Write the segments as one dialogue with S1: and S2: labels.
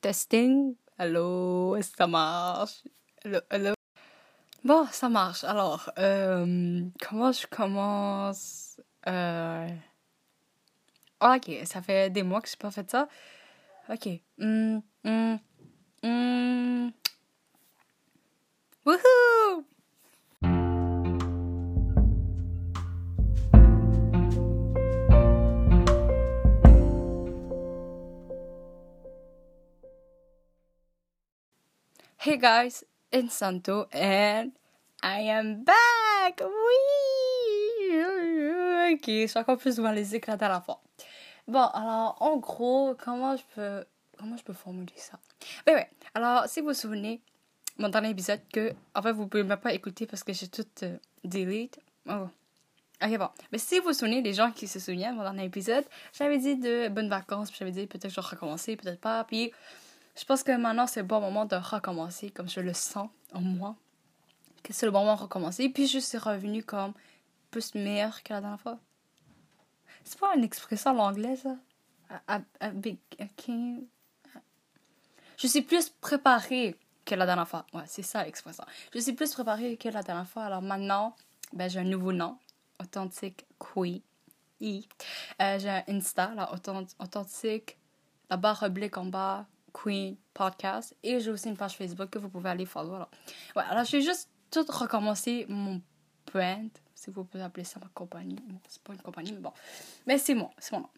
S1: Testing. Allô, est-ce que ça marche? Allô, allô? Bon, ça marche. Alors, euh, comment je commence? Euh... Ok, ça fait des mois que j'ai pas fait ça. Ok. Hum, hum, hum. Woohoo! Hey guys, it's Santo and I am back! Oui! Ok, je suis encore plus malaisée que la dernière fois. Bon, alors, en gros, comment je peux, comment je peux formuler ça? Ben ouais, alors, si vous vous souvenez, mon dernier épisode, que, en fait, vous pouvez même pas écouter parce que j'ai tout euh. Oh. Ok, bon. Mais si vous vous souvenez, les gens qui se souviennent, mon dernier épisode, j'avais dit de bonnes vacances, puis j'avais dit peut-être que je vais recommencer, peut-être pas, puis je pense que maintenant, c'est le bon moment de recommencer, comme je le sens en moi, que c'est le bon moment de recommencer. Puis je suis revenue comme plus meilleure que la dernière fois. C'est pas une expression en anglais, ça? A, big, king. Je suis plus préparée que la dernière fois. Ouais, c'est ça l'expression. Je suis plus préparée que la dernière fois. Alors maintenant, ben, j'ai un nouveau nom. Authentique Queen. I. Euh, j'ai un Insta, là, authentique, la barre oblique en bas, Queen Podcast. Et j'ai aussi une page Facebook que vous pouvez aller follow. Alors, ouais, alors je vais juste tout recommencer mon brand, si vous pouvez appeler ça ma compagnie. c'est pas une compagnie, mais bon. Mais c'est moi, c'est mon nom.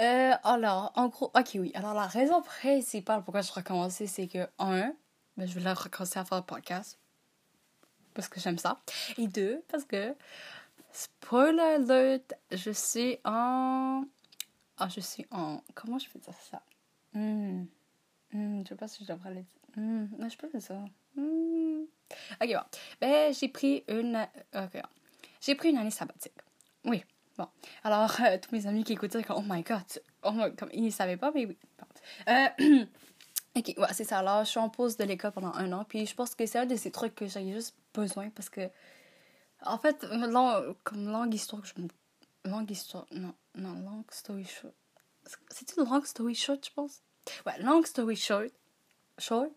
S1: Euh, alors, en gros, ok, oui. Alors, la raison principale pourquoi je recommence, c'est que, un, ben, je voulais recommencer à faire le podcast. Parce que j'aime ça. Et deux, parce que, spoiler alert, je suis en. Ah, je suis en. Comment je peux dire ça? Hmm. Hmm, je sais pas si je devrais le dire. Hmm. je peux dire ça. Hmm. Ok, bon. Ben, j'ai pris une. Ok. J'ai pris une année sabbatique. Oui. Bon. Alors, euh, tous mes amis qui écoutaient, comme, oh my god. Oh. Comme, ils ne savaient pas, mais oui. Bon. Euh, ok, ouais, c'est ça. Alors, je suis en pause de l'école pendant un an. Puis, je pense que c'est un de ces trucs que j'ai juste besoin parce que. En fait, long, comme longue histoire que je. Longue histoire. Non, non, long story short. C'est une long story short, je pense? Ouais, long story short. Short?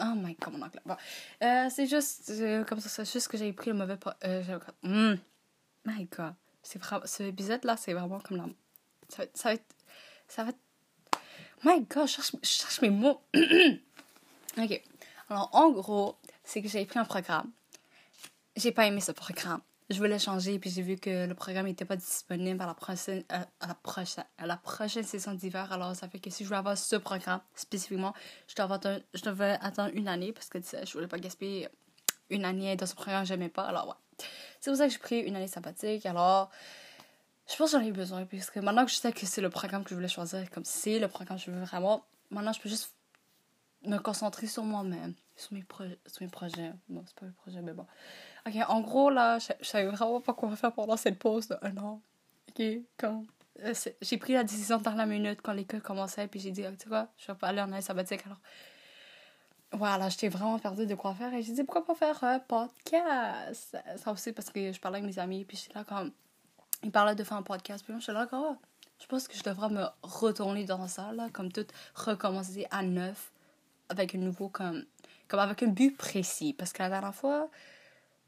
S1: Oh my god, mon anglais. Bon. Euh, c'est juste euh, comme ça, c'est juste que j'ai pris le mauvais. Euh, mm. My god. C'est vraiment. Ce épisode-là, c'est vraiment comme la. Ça va, être, ça va. My god, je cherche, je cherche mes mots. ok. Alors, en gros, c'est que j'ai pris un programme. J'ai pas aimé ce programme je voulais changer, puis j'ai vu que le programme n'était pas disponible à la prochaine, euh, à, la prochaine, la prochaine d'hiver. Alors, ça fait que si je voulais avoir ce programme spécifiquement, je devais attendre, une année parce que tu sais, je voulais pas gaspiller une année dans ce programme que j'aimais pas. Alors, ouais. C'est pour ça que j'ai pris une année sabbatique. Alors, je pense que j'en ai besoin, puisque maintenant que je sais que c'est le programme que je voulais choisir, comme c'est le programme que je veux vraiment, maintenant je peux juste me concentrer sur moi-même, sur mes, sur mes projets. Bon, c'est pas mes projets, mais bon. Ok, en gros, là, je, savais vraiment pas quoi faire pendant cette pause de un an. Ok, quand. Euh, j'ai pris la décision dans la minute quand l'école commençait, puis j'ai dit, tu vois, je vais pas aller en année sabbatique. Alors, voilà, j'étais vraiment perdue de quoi faire, et j'ai dit, pourquoi pas faire un podcast? Ça aussi parce que je parlais avec mes amis, puis j'étais là comme. Ils parlaient de faire un podcast, puis moi, j'étais là comme, oh, je pense que je devrais me retourner dans ça, là, comme tout, recommencer à neuf, avec un nouveau, comme. Comme avec un but précis. Parce que la dernière fois,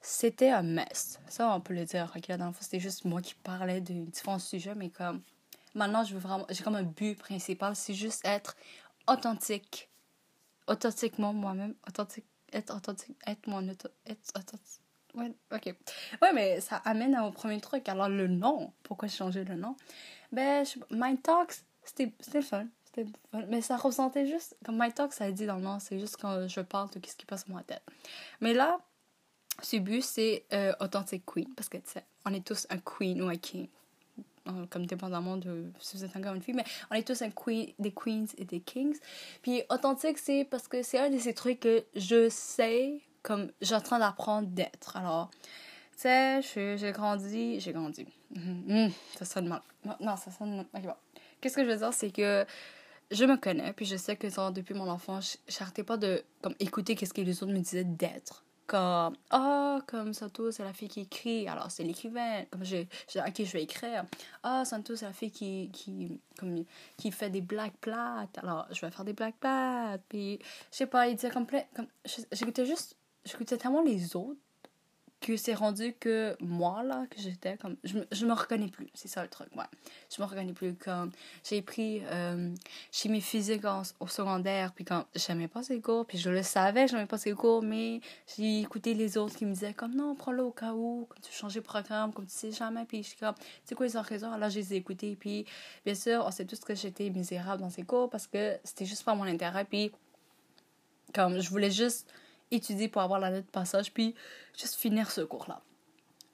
S1: c'était un mess. Ça, on peut le dire. La dernière fois, c'était juste moi qui parlais de différents sujets, mais comme maintenant, je veux vraiment, j'ai comme un but principal, c'est juste être authentique, authentiquement moi-même, authentique, être authentique, être mon être authentique. Ouais, ok. Ouais, mais ça amène à mon premier truc. Alors, le nom, pourquoi changer le nom? Ben, je, Mind Talks, c'était fun. Mais ça ressentait juste, comme My Talks, ça dit dans le c'est juste quand je parle de ce qui passe dans ma tête. Mais là, ce but, c'est euh, queen, parce que, tu sais, on est tous un queen ou un king, comme dépendamment de si vous êtes un gars ou une fille, mais on est tous un queen, des queens et des kings. Puis authentique, c'est parce que c'est un de ces trucs que je sais, comme j'ai en train d'apprendre d'être. Alors, tu sais, j'ai grandi, j'ai grandi. Mm-hmm. ça sonne mal. Non, ça sonne mal. Qu'est-ce que je veux dire, c'est que je me connais, puis je sais que depuis mon enfance, j'arrêtais pas de comme écouter qu'est-ce que les autres me disaient d'être. Comme ah comme Santo c'est la fille qui écrit alors c'est l'écrivain. Comme j'ai à qui je vais écrire ah Santo c'est la fille qui qui comme qui fait des blagues plates alors je vais faire des blagues plates puis je sais pas il disait comme j'écoutais juste j'écoutais tellement les autres que c'est rendu que moi, là, que j'étais comme. Je, je me reconnais plus. C'est ça le truc, ouais. Je me reconnais plus. Comme. J'ai pris euh, chimie physique au secondaire, puis quand j'aimais pas ces cours, puis je le savais, j'aimais pas ces cours, mais j'ai écouté les autres qui me disaient comme non, prends-le au cas où, comme tu changes de programme, comme tu sais jamais, puis je suis comme, c'est quoi les raisons? Alors, je les ai écoutés, puis bien sûr, on sait tous que j'étais misérable dans ces cours parce que c'était juste pas mon intérêt, puis comme je voulais juste étudier pour avoir la note de passage, puis juste finir ce cours-là.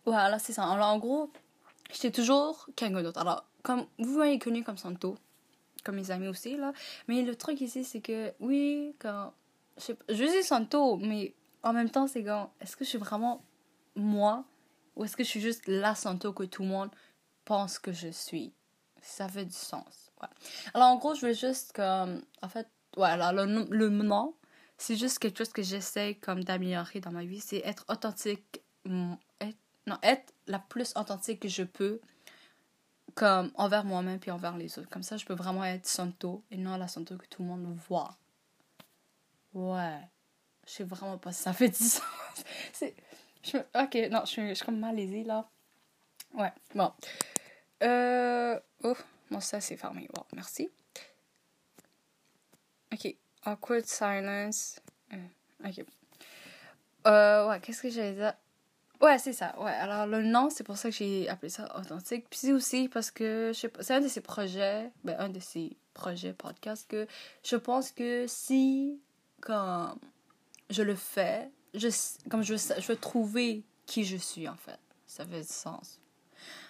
S1: Voilà, c'est ça. Alors, en gros, j'étais toujours quelqu'un d'autre. Alors, comme vous m'avez connu comme Santo, comme mes amis aussi, là. Mais le truc ici, c'est que, oui, quand. Je, je dis Santo, mais en même temps, c'est quand. Est-ce que je suis vraiment moi ou est-ce que je suis juste la Santo que tout le monde pense que je suis? Ça fait du sens. Ouais. Alors, en gros, je veux juste comme. En fait, voilà, le, le nom c'est juste quelque chose que j'essaie comme d'améliorer dans ma vie, c'est être authentique, être, non, être la plus authentique que je peux comme envers moi-même puis envers les autres. Comme ça, je peux vraiment être Santo et non la Santo que tout le monde voit. Ouais. Je sais vraiment pas si ça fait du sens. c'est... Ok, non, je suis, comme malaisée là. Ouais, bon. Euh... Oh, bon, ça c'est fermé. Merci. Ok. Awkward silence. Euh, ok. Euh, ouais, qu'est-ce que j'allais dire? Ouais, c'est ça. Ouais, alors le nom, c'est pour ça que j'ai appelé ça authentique. Puis c'est aussi parce que, c'est un de ces projets, ben, un de ces projets podcast que je pense que si, quand je le fais, je, comme je je veux trouver qui je suis, en fait. Ça fait du sens.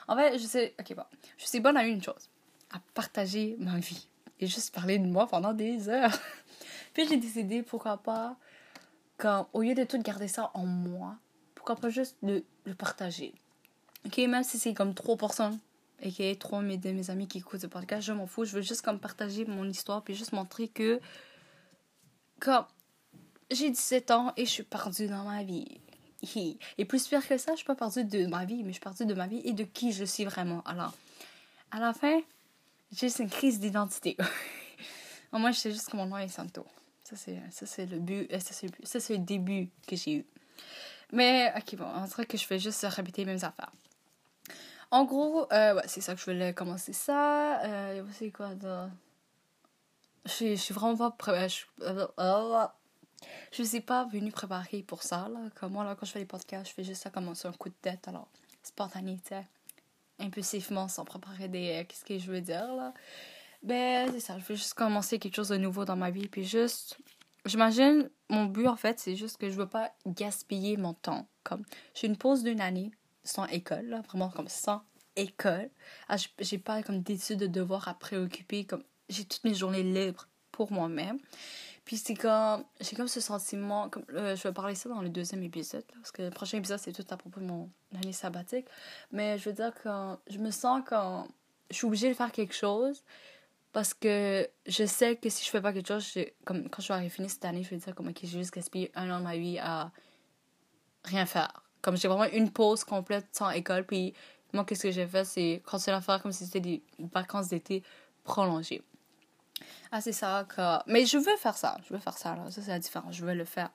S1: En fait, je sais, ok, bon, je suis bonne à une chose, à partager ma vie et juste parler de moi pendant des heures. Puis j'ai décidé, pourquoi pas, quand, au lieu de tout garder ça en moi, pourquoi pas juste le, le partager. Ok, même si c'est comme 3%, ok, 3 de mes amis qui écoutent ce podcast, je m'en fous. Je veux juste comme partager mon histoire, puis juste montrer que, comme, j'ai 17 ans et je suis perdue dans ma vie. Et plus pire que ça, je suis pas perdue de ma vie, mais je suis perdue de ma vie et de qui je suis vraiment. Alors, à la fin, j'ai une crise d'identité. Moi, je sais juste mon nom est Santo. Ça, c'est, ça, c'est le but. Euh, ça, c'est, le début que j'ai eu. Mais, ok, bon, on dirait que je vais juste répéter les mêmes affaires. En gros, euh, ouais, c'est ça que je voulais commencer ça. Euh, c'est quoi. Je, je suis vraiment pas prêt. Je, euh, je suis pas venue préparer pour ça. Là. Comme moi, là, quand je fais les podcasts, je fais juste ça comme un coup de tête. Alors, spontané, tu sais. Impulsivement, sans préparer des. Qu'est-ce que je veux dire, là. Ben, c'est ça. Je veux juste commencer quelque chose de nouveau dans ma vie. Puis juste. J'imagine, mon but, en fait, c'est juste que je veux pas gaspiller mon temps. Comme, j'ai une pause d'une année sans école, vraiment comme sans école. Ah, j'ai pas comme d'études de devoirs à préoccuper. Comme, j'ai toutes mes journées libres pour moi-même. Puis c'est comme, j'ai comme ce sentiment, comme, euh, je vais parler ça dans le deuxième épisode, parce que le prochain épisode, c'est tout à propos de mon année sabbatique. Mais je veux dire que je me sens quand je suis obligée de faire quelque chose, parce que je sais que si je fais pas quelque chose, comme quand je vais finir cette année, je vais dire comme ok, j'ai juste gaspillé un an de ma vie à rien faire. Comme j'ai vraiment une pause complète sans école, puis moi, qu'est-ce que j'ai fait, c'est continuer à faire comme si c'était des vacances d'été prolongées. Ah, c'est ça. Mais je veux faire ça. Je veux faire ça, là. Ça, c'est la différence. Je veux le faire.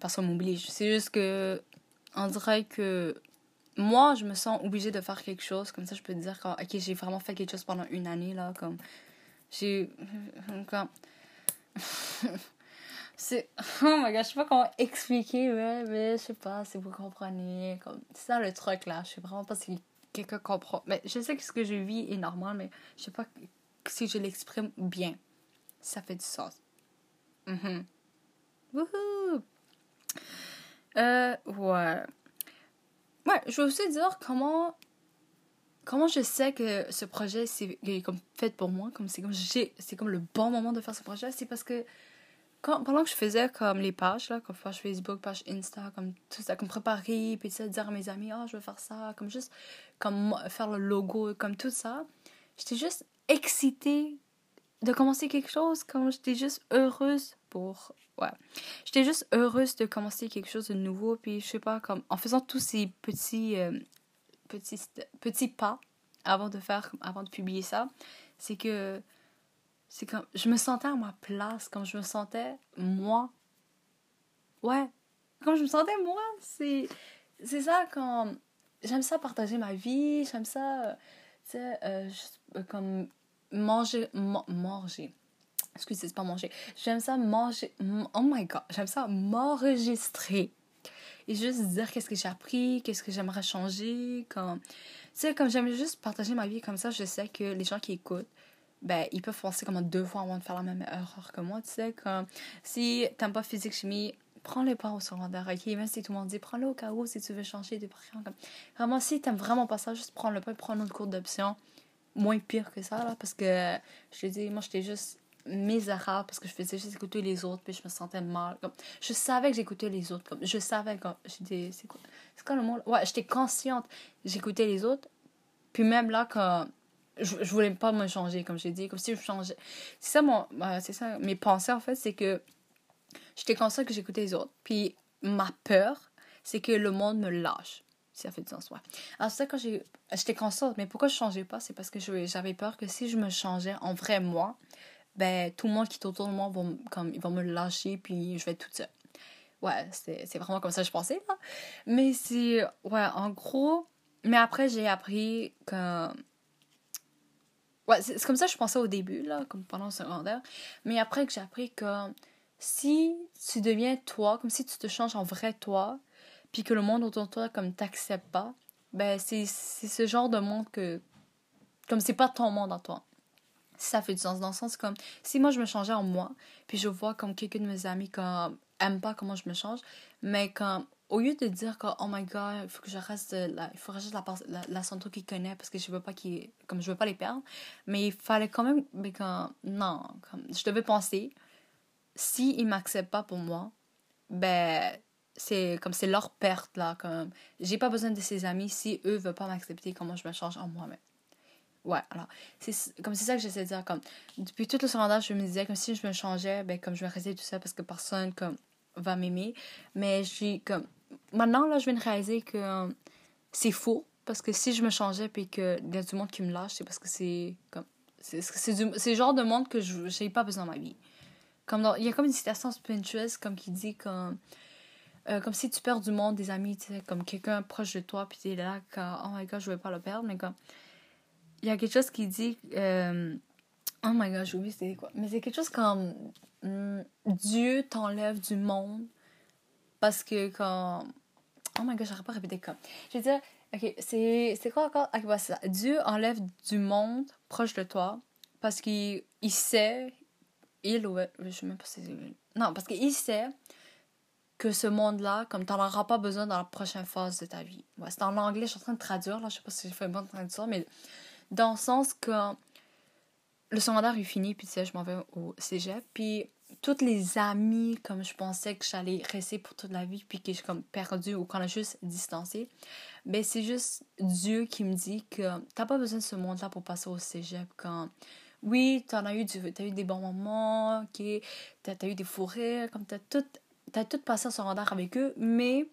S1: Parce qu'on m'oblige. C'est juste que. On dirait que. Moi, je me sens obligée de faire quelque chose. Comme ça, je peux dire que, ok, j'ai vraiment fait quelque chose pendant une année, là. Comme j'ai. Comme. c'est. Oh my god, je sais pas comment expliquer, mais, mais je sais pas si vous comprenez. Comme... C'est ça le truc là. Je sais vraiment pas si quelqu'un comprend. Mais je sais que ce que je vis est normal, mais je sais pas si je l'exprime bien. ça fait du sens. Mm Wouhou! Euh, ouais. Ouais, je veux aussi dire comment comment je sais que ce projet c'est comme fait pour moi comme c'est comme c'est comme le bon moment de faire ce projet c'est parce que pendant que je faisais comme les pages là comme page Facebook page Insta comme tout ça comme préparer puis ça dire à mes amis oh je veux faire ça comme juste comme faire le logo comme tout ça j'étais juste excitée de commencer quelque chose, comme j'étais juste heureuse pour. Ouais. J'étais juste heureuse de commencer quelque chose de nouveau, puis je sais pas, comme en faisant tous ces petits, euh, petits, petits pas avant de faire, avant de publier ça, c'est que c'est comme je me sentais à ma place, comme je me sentais moi. Ouais, quand je me sentais moi, c'est c'est ça quand j'aime ça partager ma vie, j'aime ça tu sais euh, euh, comme manger manger. Excusez, c'est pas manger. J'aime ça manger oh my god, j'aime ça m'enregistrer et juste dire qu'est-ce que j'ai appris, qu'est-ce que j'aimerais changer, comme tu sais comme j'aime juste partager ma vie comme ça, je sais que les gens qui écoutent ben, ils peuvent penser comme deux fois avant de faire la même erreur que moi, tu sais, comme si t'aimes pas physique chimie, prends-le pas au secondaire, ok? Même si tout le monde dit prends-le au cas où si tu veux changer de prénom. Comme... Vraiment, si t'aimes vraiment pas ça, juste prends-le pas et prends un autre cours d'option. Moins pire que ça, là, parce que je te dis, moi, j'étais juste misérable parce que je faisais juste écouter les autres puis je me sentais mal comme je savais que j'écoutais les autres comme je savais quand j'étais c'est quoi c'est quoi le mot ouais j'étais consciente j'écoutais les autres puis même là quand je, je voulais pas me changer, comme j'ai dit, comme si je changeais. C'est ça, mon, bah, c'est ça, mes pensées, en fait, c'est que j'étais consciente que j'écoutais les autres. Puis ma peur, c'est que le monde me lâche. Si ça fait du sens, ouais. Alors, c'est ça, quand j'étais consciente, mais pourquoi je changeais pas? C'est parce que j'avais peur que si je me changeais en vrai moi, ben, tout le monde qui est autour de moi va, comme, ils vont me lâcher, puis je vais être toute seule. Ouais, c'est, vraiment comme ça que je pensais, là. Mais c'est, ouais, en gros, mais après, j'ai appris que Ouais, c'est comme ça que je pensais au début, là, comme pendant le secondaire. Mais après que j'ai appris que si tu deviens toi, comme si tu te changes en vrai toi, puis que le monde autour de toi, comme, t'accepte pas, ben, c'est ce genre de monde que. Comme c'est pas ton monde en toi. Ça fait du sens, dans le sens comme. Si moi je me changeais en moi, puis je vois comme quelqu'un de mes amis comme aime pas comment je me change, mais comme au lieu de dire que oh my god il faut que je reste la, il faut je la, la, la qu'il connaît parce que je veux pas qu'il comme je veux pas les perdre mais il fallait quand même mais quand non comme je devais penser si ils m'acceptent pas pour moi ben c'est comme c'est leur perte là comme j'ai pas besoin de ses amis si eux veulent pas m'accepter comment je me change en moi-même ouais alors c'est comme c'est ça que j'essaie de dire comme depuis tout le secondaire je me disais comme si je me changeais ben comme je vais rester tout ça parce que personne comme va m'aimer mais j'ai comme maintenant, là, je viens de réaliser que euh, c'est faux. Parce que si je me changeais puis qu'il y a du monde qui me lâche, c'est parce que c'est comme. C'est le genre de monde que je n'ai pas besoin dans ma vie. Comme il y a comme une citation sur comme qui dit comme. Euh, comme si tu perds du monde, des amis, tu sais, comme quelqu'un proche de toi, puis tu es là, quand, oh my god, je veux pas le perdre, mais comme. Il y a quelque chose qui dit. Euh, oh my god, j'ai oublié c'était quoi. Mais c'est quelque chose comme. Hmm, Dieu t'enlève du monde parce que quand. Oh my god, j'arrive pas à répéter comme. Je veux dire, ok, c'est, quoi encore? Ok, voilà, ça. Dieu enlève du monde proche de toi parce qu'il il sait. Il ou Je sais même pas si c'est. Non, parce qu'il sait que ce monde-là, comme t'en auras pas besoin dans la prochaine phase de ta vie. Ouais, c'est en anglais, je suis en train de traduire, là, je sais pas si j'ai fait une bonne traduction, mais dans le sens que le secondaire est fini, puis tu sais, je m'en vais au cégep, puis toutes les amis comme je pensais que j'allais rester pour toute la vie puis que j'ai comme perdu ou qu'on a juste distancé ben c'est juste Dieu qui me dit que t'as pas besoin de ce monde là pour passer au cégep quand oui t'en as eu du as eu des bons moments ok t'as as eu des forêts comme t'as tout t'as tout passé en secondaire avec eux mais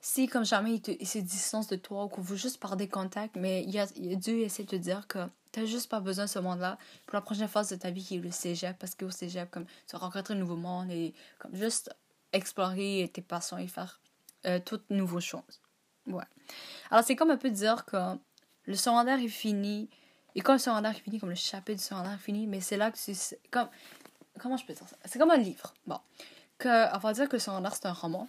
S1: si comme jamais te, se distancent de toi ou qu'on veut juste par des contacts mais il y a, Dieu essaie de te dire que T'as juste pas besoin de ce monde-là pour la prochaine phase de ta vie qui est le cégep, parce qu'au cégep, comme, tu vas rencontrer un nouveau monde et comme juste explorer tes passions et faire euh, toutes nouvelles choses. Ouais. Alors, c'est comme un peu dire que le secondaire est fini, et quand le secondaire est fini, comme le chapitre du secondaire est fini, mais c'est là que c'est comme. Comment je peux dire ça? C'est comme un livre. Bon. Que, on va dire que le secondaire, c'est un roman.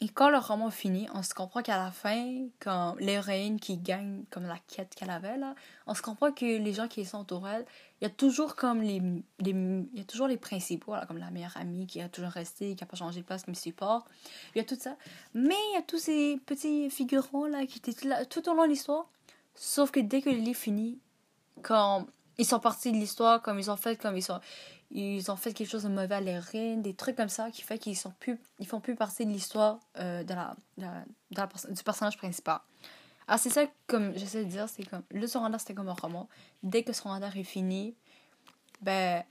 S1: Et quand le roman finit, on se comprend qu'à la fin, quand l'héroïne qui gagne comme la quête qu'elle avait, là, on se comprend que les gens qui sont autour d'elle, il y a toujours comme les, les, y a toujours les principaux, comme la meilleure amie qui a toujours resté, qui n'a pas changé de place comme support. Il y a tout ça. Mais il y a tous ces petits figurants là qui étaient là tout au long de l'histoire. Sauf que dès que le livre finit, quand ils sont partis de l'histoire, comme ils ont fait, comme ils sont ils ont fait quelque chose de mauvais à l'héroïne, des trucs comme ça qui fait qu'ils sont plus ils font plus partie de l'histoire euh, la, de du personnage principal. Alors c'est ça comme j'essaie de dire, c'est comme le secondaire c'était comme un roman. Dès que secondaire est fini, ben,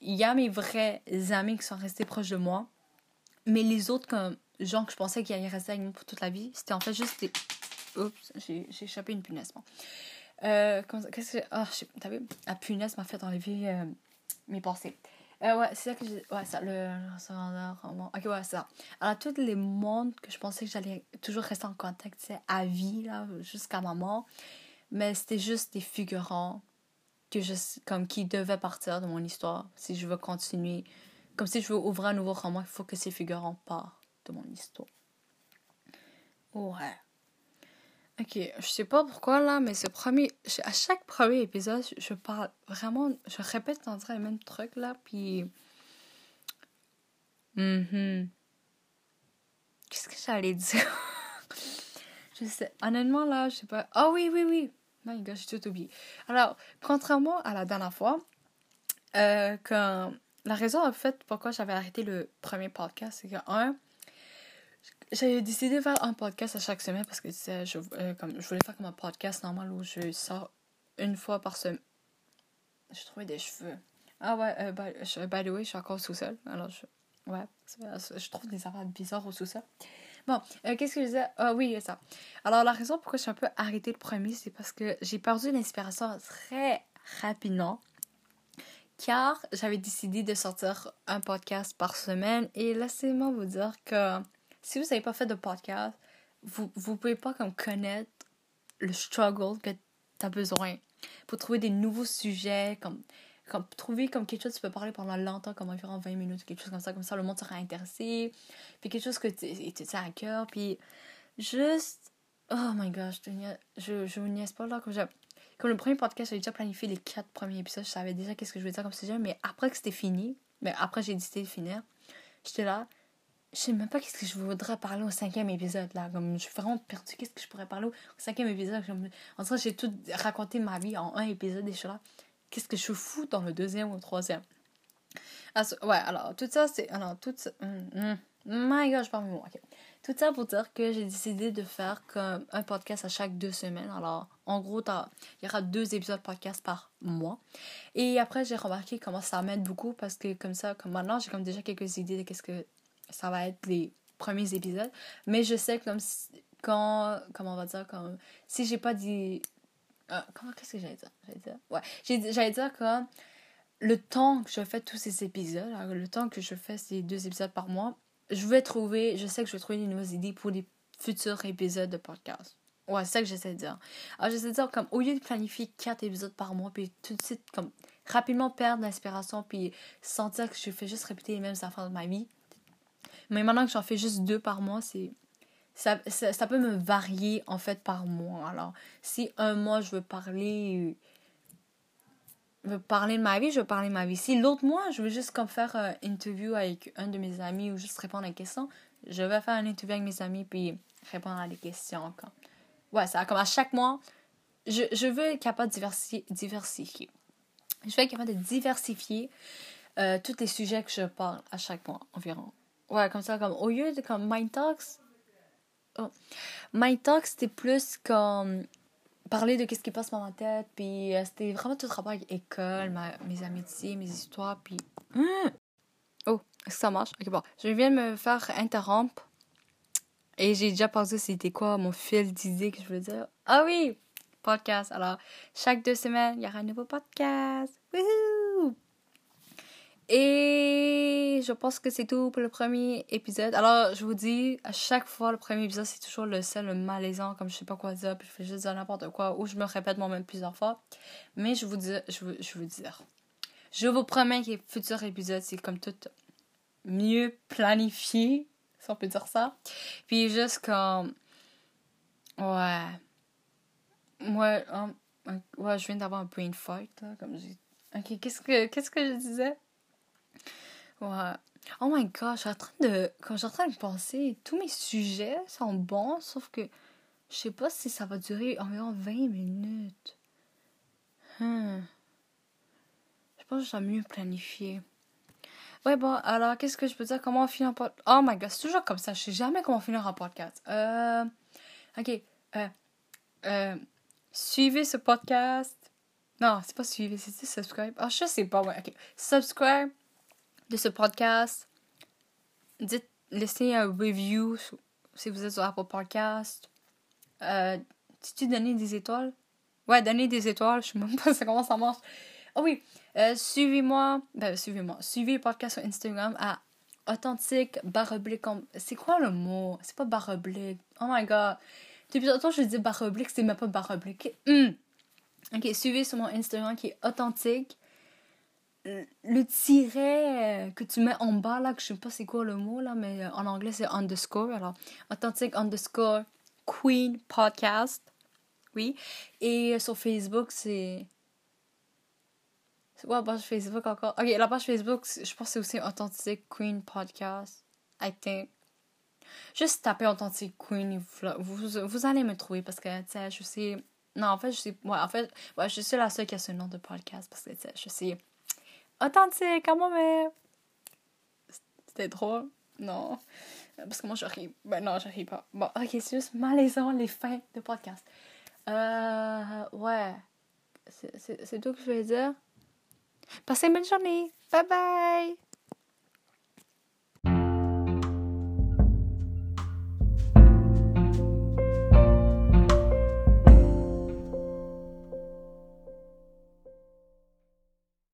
S1: il y a mes vrais amis qui sont restés proches de moi. Mais les autres, comme gens que je pensais qu'ils allaient rester avec moi pour toute la vie, c'était en fait juste des. Oups, j'ai échappé une punaise. Bon. Euh, qu'est-ce que. Oh, t'as vu La punaise m'a fait enlever mes pensées. Euh, ouais, c'est ça que j'ai. Ouais, ça, le. Ok, ouais, ça. Alors, tous les mondes que je pensais que j'allais toujours rester en contact, c'est à vie, là, jusqu'à ma mort. Mais c'était juste des figurants que je, comme, qui devaient partir de mon histoire si je veux continuer. Comme si je veux ouvrir un nouveau roman, il faut que ces figurants partent de mon histoire. Ouais. Ok, je sais pas pourquoi là, mais ce premier. À chaque premier épisode, je parle vraiment. Je répète en les mêmes trucs là, puis. Mm Qu'est-ce que j'allais dire? je sais. Honnêtement là, je sais pas. oh, oui, oui, oui! My god, j'ai tout oublié. Alors, contrairement à la dernière fois, euh, quand. La raison en fait pourquoi j'avais arrêté le premier podcast, c'est que, un, j'ai décidé de faire un podcast à chaque semaine parce que je, euh, comme, je voulais faire comme un podcast normal où je sors une fois par semaine. J'ai trouvé des cheveux. Ah ouais, euh, by, the way, je suis encore au sous-sol. Alors, je, ouais, je trouve des affaires bizarres au sous-sol. Bon, euh, qu'est-ce que je disais? Ah oui, ça. Alors, la raison pourquoi je suis un peu arrêtée le premier, c'est parce que j'ai perdu l'inspiration très rapidement. Car j'avais décidé de sortir un podcast par semaine. Et laissez-moi vous dire que si vous n'avez pas fait de podcast, vous ne pouvez pas comme connaître le struggle que tu as besoin pour trouver des nouveaux sujets, comme, comme trouver comme quelque chose que tu peux parler pendant longtemps, comme environ 20 minutes, quelque chose comme ça, comme ça le monde sera intéressé, puis quelque chose que tu tiens à cœur, puis juste, oh my gosh, je, je, vous niaise pas là, comme, comme le premier podcast, j'avais déjà planifié les quatre premiers épisodes, je savais déjà qu'est-ce que je voulais dire comme sujet, mais après que c'était fini, mais après j'ai décidé de finir, j'étais là, je sais même pas qu'est-ce que je voudrais parler au cinquième épisode là. Comme je suis vraiment perdue. Qu'est-ce que je pourrais parler au cinquième épisode? En fait j'ai tout raconté ma vie en un épisode et je suis là. Qu'est-ce que je fous dans le deuxième ou le troisième? Ah, ouais alors tout ça c'est alors tout ça hum, hum, my god je parle moi tout ça pour dire que j'ai décidé de faire comme un podcast à chaque deux semaines. Alors en gros il y aura deux épisodes podcast par mois. Et après j'ai remarqué comment ça m'aide beaucoup parce que comme ça comme maintenant j'ai comme déjà quelques idées de qu'est-ce que ça va être les premiers épisodes. Mais je sais comme quand, comment on va dire, comme si j'ai pas dit. Euh, comment, qu'est-ce que j'allais dire? J'allais dire, ouais. J'allais dire que le temps que je fais tous ces épisodes, le temps que je fais ces deux épisodes par mois, je vais trouver, je sais que je vais trouver des nouvelles idées pour les futurs épisodes de podcast. Ouais, c'est ça que j'essaie de dire. Alors, j'essaie de dire, comme, au lieu de planifier quatre épisodes par mois, puis tout de suite, comme, rapidement perdre l'inspiration, puis sentir que je fais juste répéter les mêmes affaires de ma vie, mais maintenant que j'en fais juste deux par mois, c'est ça, ça, peut me varier en fait par mois. Alors, si un mois je veux parler je veux parler de ma vie, je veux parler de ma vie. Si l'autre mois, je veux juste comme faire une interview avec un de mes amis ou juste répondre à des questions, je vais faire une interview avec mes amis puis répondre à des questions. Ouais, ça comme à chaque mois, je, je veux être capable de diversifier. Je veux être capable de diversifier euh, tous les sujets que je parle à chaque mois environ. Ouais, comme ça, comme au lieu de comme Mind Talks. Oh. Mind Talks, c'était plus comme parler de qu'est-ce qui passe dans ma tête. Puis euh, c'était vraiment tout rapport avec l'école, mes amitiés, mes histoires. Puis. Hmm. Oh, est-ce que ça marche? Ok, bon. Je viens de me faire interrompre. Et j'ai déjà pensé c'était quoi mon fil d'idée que je voulais dire. Ah oui! Podcast. Alors, chaque deux semaines, il y aura un nouveau podcast. Woohoo! Et je pense que c'est tout pour le premier épisode. Alors, je vous dis, à chaque fois, le premier épisode, c'est toujours le seul, le malaisant, comme je sais pas quoi dire, puis je fais juste dire n'importe quoi, ou je me répète moi-même plusieurs fois. Mais je vous dis, je vous, je vous. Je vous promets que les futurs épisodes, c'est comme tout mieux planifié, si on peut dire ça. Puis juste comme. Ouais. Moi, ouais, je viens d'avoir un brain fight, là, comme. Ok, qu'est-ce que, qu'est-ce que je disais? Ouais. Oh my god, je suis en train de. Quand je suis en train de penser, tous mes sujets sont bons, sauf que je sais pas si ça va durer environ 20 minutes. Hmm. Je pense que dois mieux planifier. Ouais, bon, alors, qu'est-ce que je peux dire? Comment finir un podcast? Oh my god, c'est toujours comme ça. Je sais jamais comment finir un podcast. Euh. Ok. Euh. Euh. Suivez ce podcast. Non, c'est pas suivre, c'est subscribe? Ah, je sais pas, ouais, ok. Subscribe de ce podcast. Dites, laissez un review si vous êtes sur Apple Podcast. Euh, tu donner des étoiles? Ouais, donner des étoiles, je sais même pas comment ça marche. Oh oui, euh, suivez-moi, ben suivez-moi, suivez le podcast sur Instagram à authentique baroblique. C'est quoi le mot? C'est pas baroblique. Oh my god. Depuis longtemps, je dis baroblique, c'est même pas baroblique. Hmm. Ok, suivez sur mon Instagram qui est authentique. Le tiret euh, que tu mets en bas, là, que je sais pas c'est quoi le mot, là, mais euh, en anglais c'est underscore. Alors, authentique underscore queen podcast. Oui. Et sur Facebook, c'est. C'est quoi la page Facebook encore? Ok, la page Facebook, je pense que c'est aussi Authentic Queen Podcast. I think. Juste taper Authentic Queen, vous, vous, allez me trouver parce que, tu sais, je sais. Non, en fait, je sais. Ouais, en fait, ouais, je suis la seule qui a ce nom de podcast parce que, tu sais, je sais. Authentique, comment mais. C'était drôle. Non. Parce que moi, je ris. Ben non, je pas. Bon, ok, c'est juste malaisant les fins de podcast. Euh. Ouais. C'est tout que je vais dire. Passez une bonne journée. Bye bye.